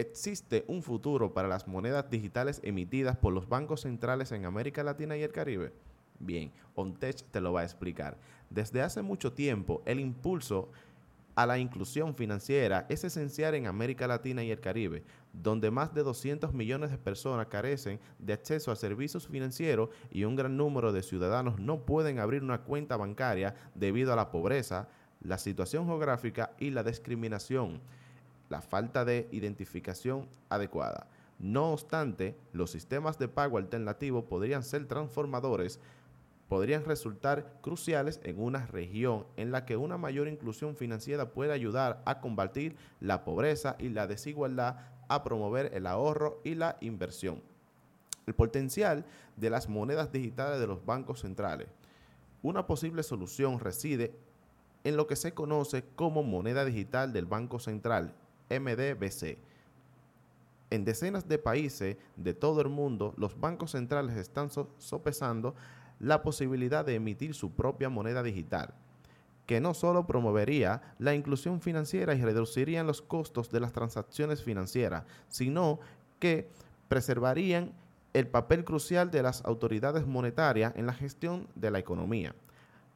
¿Existe un futuro para las monedas digitales emitidas por los bancos centrales en América Latina y el Caribe? Bien, OnTech te lo va a explicar. Desde hace mucho tiempo, el impulso a la inclusión financiera es esencial en América Latina y el Caribe, donde más de 200 millones de personas carecen de acceso a servicios financieros y un gran número de ciudadanos no pueden abrir una cuenta bancaria debido a la pobreza, la situación geográfica y la discriminación, la falta de identificación adecuada. No obstante, los sistemas de pago alternativo podrían ser transformadores podrían resultar cruciales en una región en la que una mayor inclusión financiera puede ayudar a combatir la pobreza y la desigualdad, a promover el ahorro y la inversión. El potencial de las monedas digitales de los bancos centrales. Una posible solución reside en lo que se conoce como moneda digital del Banco Central, MDBC. En decenas de países de todo el mundo, los bancos centrales están sopesando la posibilidad de emitir su propia moneda digital, que no solo promovería la inclusión financiera y reducirían los costos de las transacciones financieras, sino que preservarían el papel crucial de las autoridades monetarias en la gestión de la economía.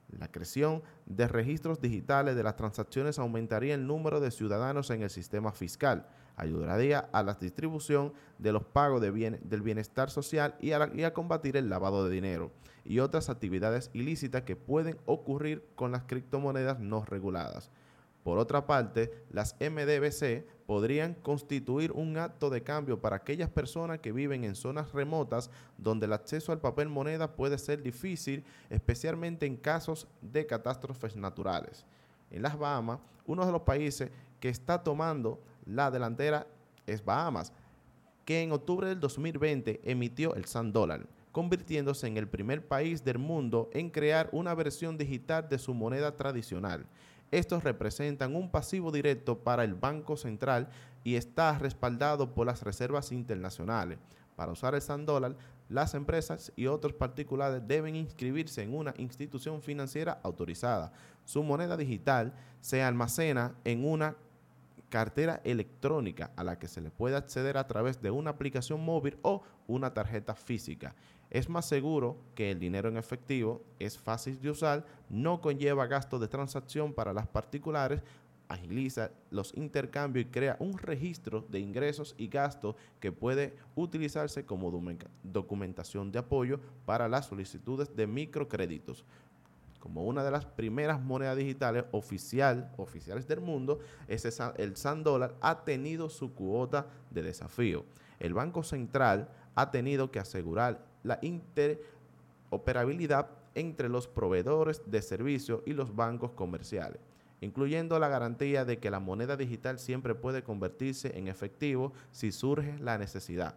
La creación de registros digitales de las transacciones aumentaría el número de ciudadanos en el sistema fiscal, ayudaría a la distribución de los pagos de del bienestar social y a, combatir el lavado de dinero y otras actividades ilícitas que pueden ocurrir con las criptomonedas no reguladas. Por otra parte, las MDBC podrían constituir un acto de cambio para aquellas personas que viven en zonas remotas donde el acceso al papel moneda puede ser difícil, especialmente en casos de catástrofes naturales. En las Bahamas, uno de los países que está tomando la delantera es Bahamas, que en octubre del 2020 emitió el Sand Dollar, convirtiéndose en el primer país del mundo en crear una versión digital de su moneda tradicional. Estos representan un pasivo directo para el Banco Central y está respaldado por las reservas internacionales. Para usar el Sand Dollar, las empresas y otros particulares deben inscribirse en una institución financiera autorizada. Su moneda digital se almacena en una cartera electrónica a la que se le puede acceder a través de una aplicación móvil o una tarjeta física. Es más seguro que el dinero en efectivo, es fácil de usar, no conlleva gastos de transacción para las particulares, agiliza los intercambios y crea un registro de ingresos y gastos que puede utilizarse como documentación de apoyo para las solicitudes de microcréditos como una de las primeras monedas digitales oficial, oficiales del mundo, el Sand Dollar ha tenido su cuota de desafío. El Banco Central ha tenido que asegurar la interoperabilidad entre los proveedores de servicios y los bancos comerciales, incluyendo la garantía de que la moneda digital siempre puede convertirse en efectivo si surge la necesidad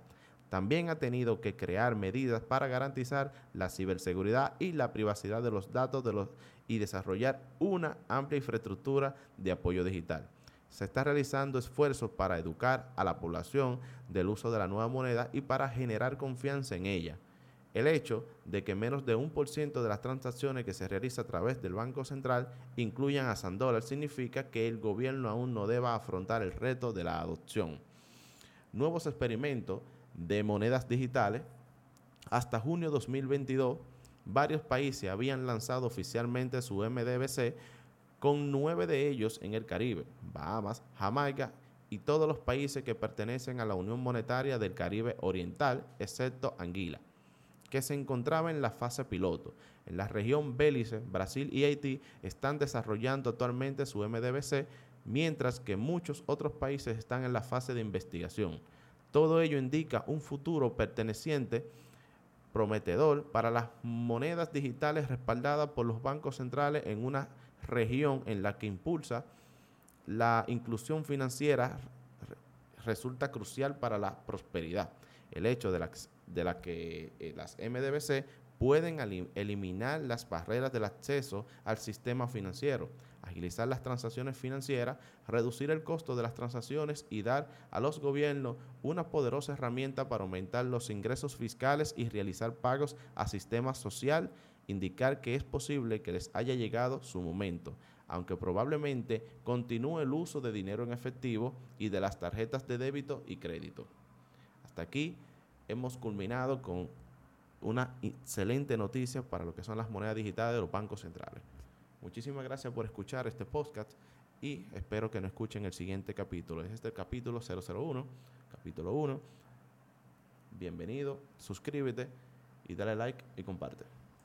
también ha tenido que crear medidas para garantizar la ciberseguridad y la privacidad de los datos de los, y desarrollar una amplia infraestructura de apoyo digital. Se está realizando esfuerzos para educar a la población del uso de la nueva moneda y para generar confianza en ella. El hecho de que menos de un por ciento de las transacciones que se realizan a través del Banco Central incluyan a Sandola significa que el gobierno aún no deba afrontar el reto de la adopción. Nuevos experimentos de monedas digitales, hasta junio 2022, varios países habían lanzado oficialmente su MDBC, con nueve de ellos en el Caribe, Bahamas, Jamaica y todos los países que pertenecen a la Unión Monetaria del Caribe Oriental, excepto Anguila, que se encontraba en la fase piloto. En la región Bélice, Brasil y Haití están desarrollando actualmente su MDBC, mientras que muchos otros países están en la fase de investigación. Todo ello indica un futuro perteneciente prometedor para las monedas digitales respaldadas por los bancos centrales en una región en la que impulsa la inclusión financiera resulta crucial para la prosperidad. El hecho de, que eh, las MDBC pueden eliminar las barreras del acceso al sistema financiero, agilizar las transacciones financieras, reducir el costo de las transacciones y dar a los gobiernos una poderosa herramienta para aumentar los ingresos fiscales y realizar pagos a sistema social, indicar que es posible que les haya llegado su momento. aunque probablemente continúe el uso de dinero en efectivo y de las tarjetas de débito y crédito. Hasta aquí hemos culminado con una excelente noticia para lo que son las monedas digitales de los bancos centrales. Muchísimas gracias por escuchar este podcast y espero que nos escuchen el siguiente capítulo. Es este el capítulo 001, capítulo 1. Bienvenido, suscríbete y dale like y comparte.